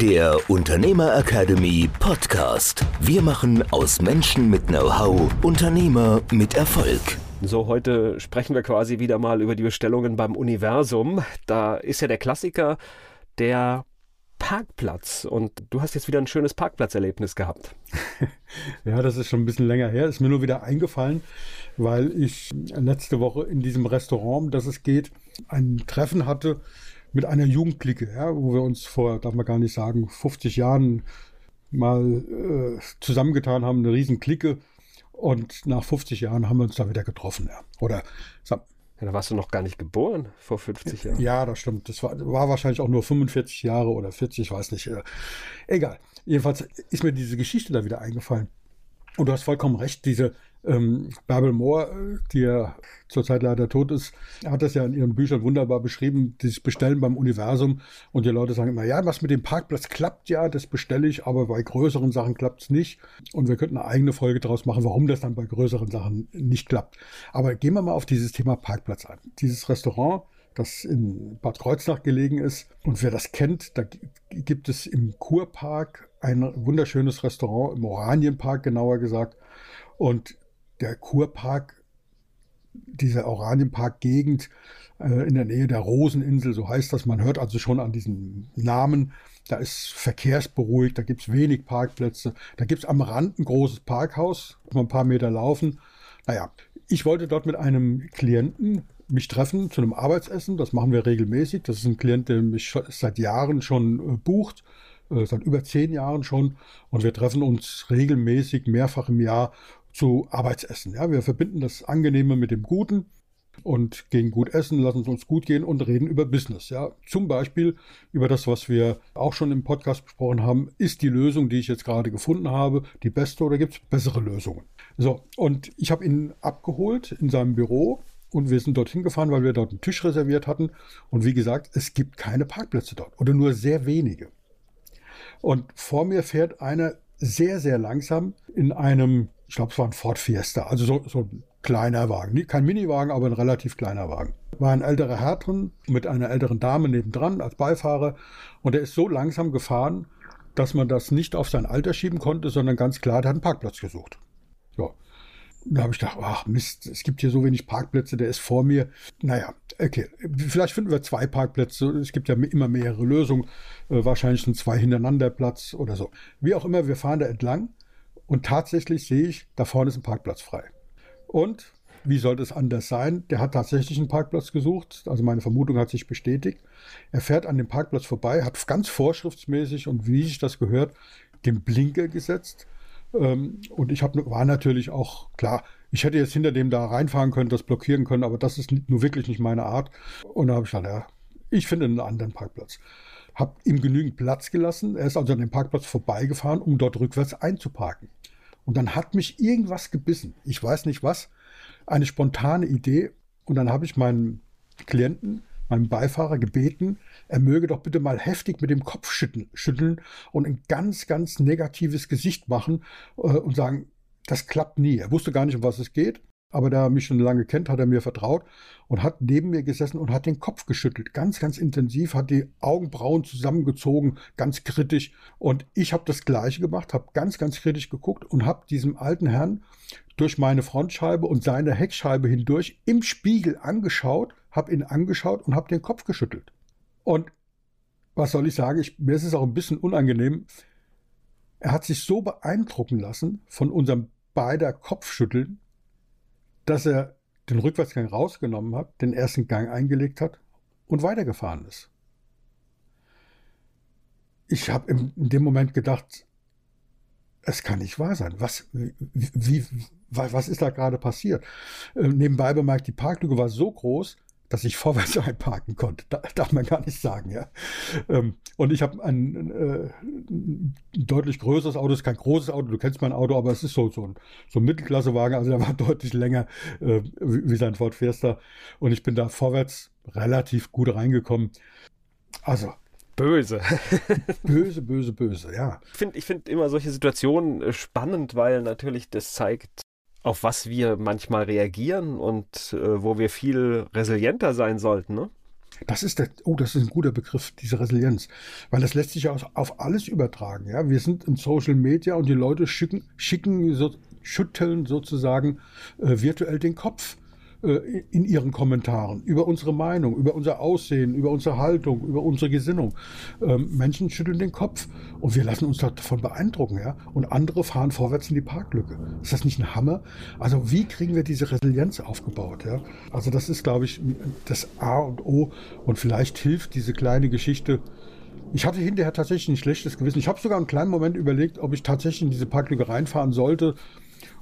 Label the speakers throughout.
Speaker 1: der Unternehmer Academy Podcast. Wir machen aus Menschen mit Know-how Unternehmer mit Erfolg.
Speaker 2: So, heute sprechen wir quasi wieder mal über die Bestellungen beim Universum. Da ist ja der Klassiker der Parkplatz. Und du hast jetzt wieder ein schönes Parkplatzerlebnis gehabt.
Speaker 3: ja, das ist schon ein bisschen länger her. Ist mir nur wieder eingefallen, weil ich letzte Woche in diesem Restaurant, das es geht, ein Treffen hatte mit einer Jugendklicke, ja, wo wir uns vor, darf man gar nicht sagen, 50 Jahren mal äh, zusammengetan haben, eine riesen Clique. Und nach 50 Jahren haben wir uns da wieder getroffen. Ja. Oder
Speaker 2: ja, da warst du noch gar nicht geboren vor 50 Jahren.
Speaker 3: Ja, das stimmt. Das war, war wahrscheinlich auch nur 45 Jahre oder 40, ich weiß nicht. Äh, egal. Jedenfalls ist mir diese Geschichte da wieder eingefallen. Und du hast vollkommen recht, diese ähm, Bärbel Mohr, die ja zurzeit leider tot ist, hat das ja in ihren Büchern wunderbar beschrieben, das Bestellen beim Universum. Und die Leute sagen immer, ja, was mit dem Parkplatz klappt ja, das bestelle ich, aber bei größeren Sachen klappt es nicht. Und wir könnten eine eigene Folge daraus machen, warum das dann bei größeren Sachen nicht klappt. Aber gehen wir mal auf dieses Thema Parkplatz ein. Dieses Restaurant, das in Bad Kreuznach gelegen ist. Und wer das kennt, da gibt es im Kurpark ein wunderschönes Restaurant, im Oranienpark genauer gesagt. Und der Kurpark, diese Oranienpark-Gegend äh, in der Nähe der Roseninsel, so heißt das. Man hört also schon an diesem Namen, da ist verkehrsberuhigt, da gibt es wenig Parkplätze. Da gibt es am Rand ein großes Parkhaus, kann man ein paar Meter laufen. Naja, ich wollte dort mit einem Klienten mich treffen zu einem Arbeitsessen. Das machen wir regelmäßig. Das ist ein Klient, der mich seit Jahren schon äh, bucht, äh, seit über zehn Jahren schon. Und wir treffen uns regelmäßig mehrfach im Jahr zu Arbeitsessen. Ja, wir verbinden das Angenehme mit dem Guten und gehen gut essen, lassen es uns gut gehen und reden über Business. Ja, zum Beispiel über das, was wir auch schon im Podcast besprochen haben. Ist die Lösung, die ich jetzt gerade gefunden habe, die beste oder gibt es bessere Lösungen? So, und ich habe ihn abgeholt in seinem Büro und wir sind dorthin gefahren, weil wir dort einen Tisch reserviert hatten. Und wie gesagt, es gibt keine Parkplätze dort oder nur sehr wenige. Und vor mir fährt einer sehr, sehr langsam in einem ich glaube, es war ein Ford Fiesta, also so, so ein kleiner Wagen. Kein Miniwagen, aber ein relativ kleiner Wagen. War ein älterer Herr drin mit einer älteren Dame nebendran als Beifahrer und er ist so langsam gefahren, dass man das nicht auf sein Alter schieben konnte, sondern ganz klar, der hat einen Parkplatz gesucht. So. Da habe ich gedacht, ach Mist, es gibt hier so wenig Parkplätze, der ist vor mir. Naja, okay, vielleicht finden wir zwei Parkplätze. Es gibt ja immer mehrere Lösungen. Äh, wahrscheinlich sind zwei hintereinander Platz oder so. Wie auch immer, wir fahren da entlang und tatsächlich sehe ich, da vorne ist ein Parkplatz frei. Und wie sollte es anders sein? Der hat tatsächlich einen Parkplatz gesucht. Also meine Vermutung hat sich bestätigt. Er fährt an dem Parkplatz vorbei, hat ganz vorschriftsmäßig und wie sich das gehört, den Blinker gesetzt. Ähm, und ich hab, war natürlich auch klar, ich hätte jetzt hinter dem da reinfahren können, das blockieren können, aber das ist nur wirklich nicht meine Art. Und da habe ich gesagt, ja, ich finde einen anderen Parkplatz habe ihm genügend Platz gelassen. Er ist also an dem Parkplatz vorbeigefahren, um dort rückwärts einzuparken. Und dann hat mich irgendwas gebissen. Ich weiß nicht was. Eine spontane Idee. Und dann habe ich meinen Klienten, meinen Beifahrer gebeten, er möge doch bitte mal heftig mit dem Kopf schütteln, schütteln und ein ganz, ganz negatives Gesicht machen äh, und sagen, das klappt nie. Er wusste gar nicht, um was es geht. Aber da er mich schon lange kennt, hat er mir vertraut und hat neben mir gesessen und hat den Kopf geschüttelt. Ganz, ganz intensiv, hat die Augenbrauen zusammengezogen, ganz kritisch. Und ich habe das Gleiche gemacht, habe ganz, ganz kritisch geguckt und habe diesem alten Herrn durch meine Frontscheibe und seine Heckscheibe hindurch im Spiegel angeschaut, habe ihn angeschaut und habe den Kopf geschüttelt. Und was soll ich sagen? Ich, mir ist es auch ein bisschen unangenehm. Er hat sich so beeindrucken lassen von unserem beider Kopfschütteln, dass er den Rückwärtsgang rausgenommen hat, den ersten Gang eingelegt hat und weitergefahren ist. Ich habe in dem Moment gedacht, es kann nicht wahr sein. Was, wie, wie, was ist da gerade passiert? Äh, nebenbei bemerkt, die Parklücke war so groß, dass ich vorwärts einparken konnte. Da, darf man gar nicht sagen, ja. Ähm, und ich habe ein, äh, ein, deutlich größeres Auto, ist kein großes Auto, du kennst mein Auto, aber es ist so, so ein, so ein Mittelklassewagen, also der war deutlich länger äh, wie, wie sein Ford Fiesta. Und ich bin da vorwärts relativ gut reingekommen. Also
Speaker 2: Böse.
Speaker 3: böse, böse, böse, ja.
Speaker 2: Ich finde ich find immer solche Situationen äh, spannend, weil natürlich das zeigt, auf was wir manchmal reagieren und äh, wo wir viel resilienter sein sollten. Ne?
Speaker 3: Das ist der, oh, das ist ein guter Begriff, diese Resilienz. Weil das lässt sich auf, auf alles übertragen. Ja? Wir sind in Social Media und die Leute schicken, schicken so, schütteln sozusagen äh, virtuell den Kopf. Äh, in ihren Kommentaren über unsere Meinung, über unser Aussehen, über unsere Haltung, über unsere Gesinnung. Ähm, Menschen schütteln den Kopf und wir lassen uns davon beeindrucken, ja. Und andere fahren vorwärts in die Parklücke. Ist das nicht ein Hammer? Also wie kriegen wir diese Resilienz aufgebaut, ja? Also das ist, glaube ich, das A und O und vielleicht hilft diese kleine Geschichte, ich hatte hinterher tatsächlich ein schlechtes Gewissen. Ich habe sogar einen kleinen Moment überlegt, ob ich tatsächlich in diese Parklücke reinfahren sollte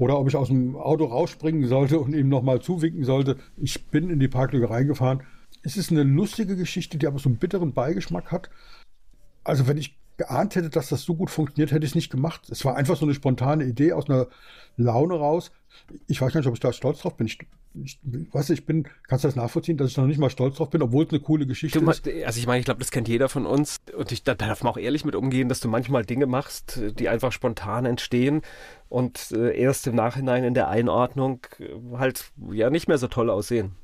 Speaker 3: oder ob ich aus dem Auto rausspringen sollte und ihm nochmal zuwinken sollte. Ich bin in die Parklücke reingefahren. Es ist eine lustige Geschichte, die aber so einen bitteren Beigeschmack hat. Also wenn ich geahnt hätte, dass das so gut funktioniert, hätte ich es nicht gemacht. Es war einfach so eine spontane Idee aus einer Laune raus. Ich weiß gar nicht, ob ich da stolz drauf bin. Ich, ich weiß ich bin, kannst du das nachvollziehen, dass ich noch nicht mal stolz drauf bin, obwohl es eine coole Geschichte
Speaker 2: du,
Speaker 3: ist?
Speaker 2: Also ich meine, ich glaube, das kennt jeder von uns und ich, da darf man auch ehrlich mit umgehen, dass du manchmal Dinge machst, die einfach spontan entstehen und äh, erst im Nachhinein in der Einordnung äh, halt ja nicht mehr so toll aussehen.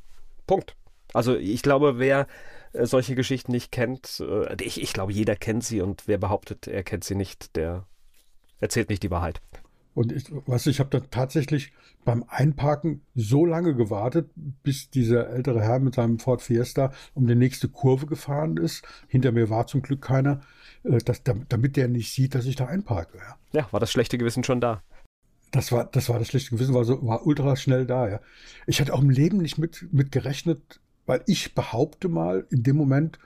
Speaker 2: Punkt. Also ich glaube, wer äh, solche Geschichten nicht kennt, äh, ich, ich glaube, jeder kennt sie und wer behauptet, er kennt sie nicht, der erzählt nicht die Wahrheit.
Speaker 3: Und ich, was ich habe da tatsächlich beim Einparken so lange gewartet, bis dieser ältere Herr mit seinem Ford Fiesta um die nächste Kurve gefahren ist. Hinter mir war zum Glück keiner, äh, dass, damit der nicht sieht, dass ich da einparke. Ja,
Speaker 2: ja war das schlechte Gewissen schon da.
Speaker 3: Das war, das war das schlechte Gewissen, war, so, war ultra schnell da. Ja. Ich hatte auch im Leben nicht mit, mit gerechnet, weil ich behaupte mal, in dem Moment,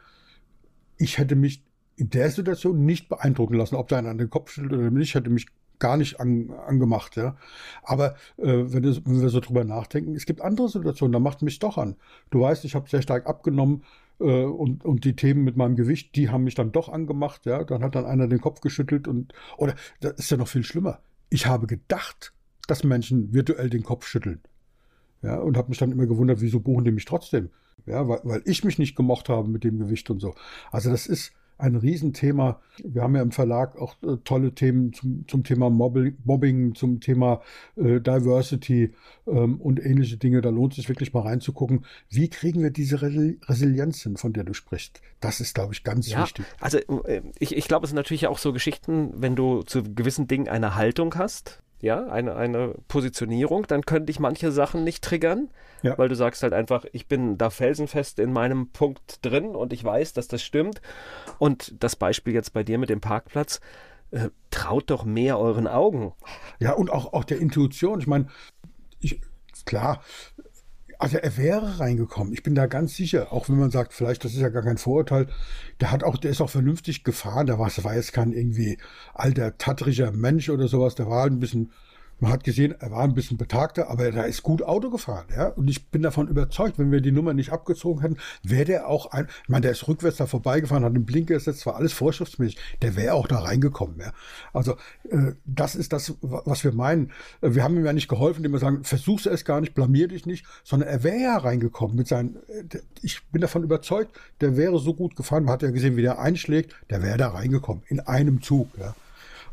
Speaker 3: ich hätte mich in der Situation nicht beeindrucken lassen, ob da einer an den Kopf schüttelt oder nicht, hätte mich gar nicht an, angemacht. Ja. Aber äh, wenn, das, wenn, wir so drüber nachdenken, es gibt andere Situationen, da macht mich doch an. Du weißt, ich habe sehr stark abgenommen äh, und, und die Themen mit meinem Gewicht, die haben mich dann doch angemacht. Ja. Dann hat dann einer den Kopf geschüttelt und oder das ist ja noch viel schlimmer. Ich habe gedacht, dass Menschen virtuell den Kopf schütteln. Ja, und habe mich dann immer gewundert, wieso buchen die mich trotzdem? Ja, weil, weil ich mich nicht gemocht habe mit dem Gewicht und so. Also das ist ein Riesenthema. Wir haben ja im Verlag auch äh, tolle Themen zum, zum Thema Mobbing, Mobbing, zum Thema äh, Diversity ähm, und ähnliche Dinge. Da lohnt es sich wirklich mal reinzugucken. Wie kriegen wir diese Re Resilienz hin, von der du sprichst? Das ist, glaube ich, ganz ja, wichtig.
Speaker 2: Also äh, ich, ich glaube, es sind natürlich auch so Geschichten, wenn du zu gewissen Dingen eine Haltung hast, ja, eine, eine Positionierung, dann können dich manche Sachen nicht triggern, ja. weil du sagst halt einfach, ich bin da felsenfest in meinem Punkt drin und ich weiß, dass das stimmt. Und das Beispiel jetzt bei dir mit dem Parkplatz, äh, traut doch mehr euren Augen.
Speaker 3: Ja, und auch, auch der Intuition. Ich meine, ich, klar, also er wäre reingekommen. Ich bin da ganz sicher, auch wenn man sagt, vielleicht, das ist ja gar kein Vorurteil, der hat auch, der ist auch vernünftig gefahren. Der war, war jetzt kein irgendwie alter, tatterischer Mensch oder sowas. Der war halt ein bisschen man hat gesehen, er war ein bisschen betagter, aber er ist gut Auto gefahren. Ja? Und ich bin davon überzeugt, wenn wir die Nummer nicht abgezogen hätten, wäre der auch ein, ich meine, der ist rückwärts da vorbeigefahren, hat einen Blinker gesetzt, war alles vorschriftsmäßig, der wäre auch da reingekommen. Ja? Also äh, das ist das, was wir meinen. Äh, wir haben ihm ja nicht geholfen, indem wir sagen, versuch's es gar nicht, blamier dich nicht, sondern er wäre ja reingekommen mit seinen, äh, ich bin davon überzeugt, der wäre so gut gefahren, man hat ja gesehen, wie der einschlägt, der wäre da reingekommen, in einem Zug. Ja?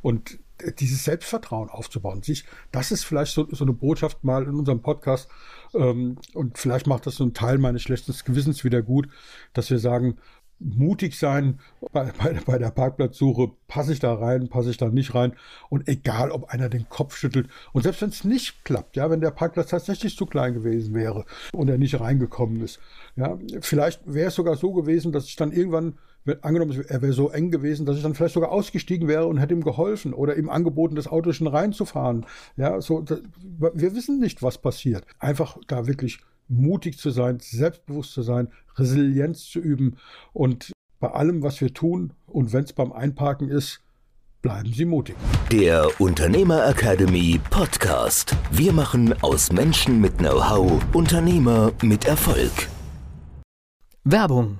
Speaker 3: Und dieses Selbstvertrauen aufzubauen. Sich, das ist vielleicht so, so eine Botschaft mal in unserem Podcast. Ähm, und vielleicht macht das so einen Teil meines schlechten Gewissens wieder gut, dass wir sagen, mutig sein bei, bei, bei der Parkplatzsuche, passe ich da rein, passe ich da nicht rein und egal, ob einer den Kopf schüttelt und selbst wenn es nicht klappt, ja, wenn der Parkplatz tatsächlich zu klein gewesen wäre und er nicht reingekommen ist, ja, vielleicht wäre es sogar so gewesen, dass ich dann irgendwann angenommen, er wäre so eng gewesen, dass ich dann vielleicht sogar ausgestiegen wäre und hätte ihm geholfen oder ihm angeboten, das Auto schon reinzufahren. Ja, so, das, wir wissen nicht, was passiert. Einfach da wirklich mutig zu sein, selbstbewusst zu sein, Resilienz zu üben und bei allem, was wir tun und wenn es beim Einparken ist, bleiben Sie mutig.
Speaker 1: Der Unternehmer Academy Podcast. Wir machen aus Menschen mit Know-how Unternehmer mit Erfolg.
Speaker 4: Werbung.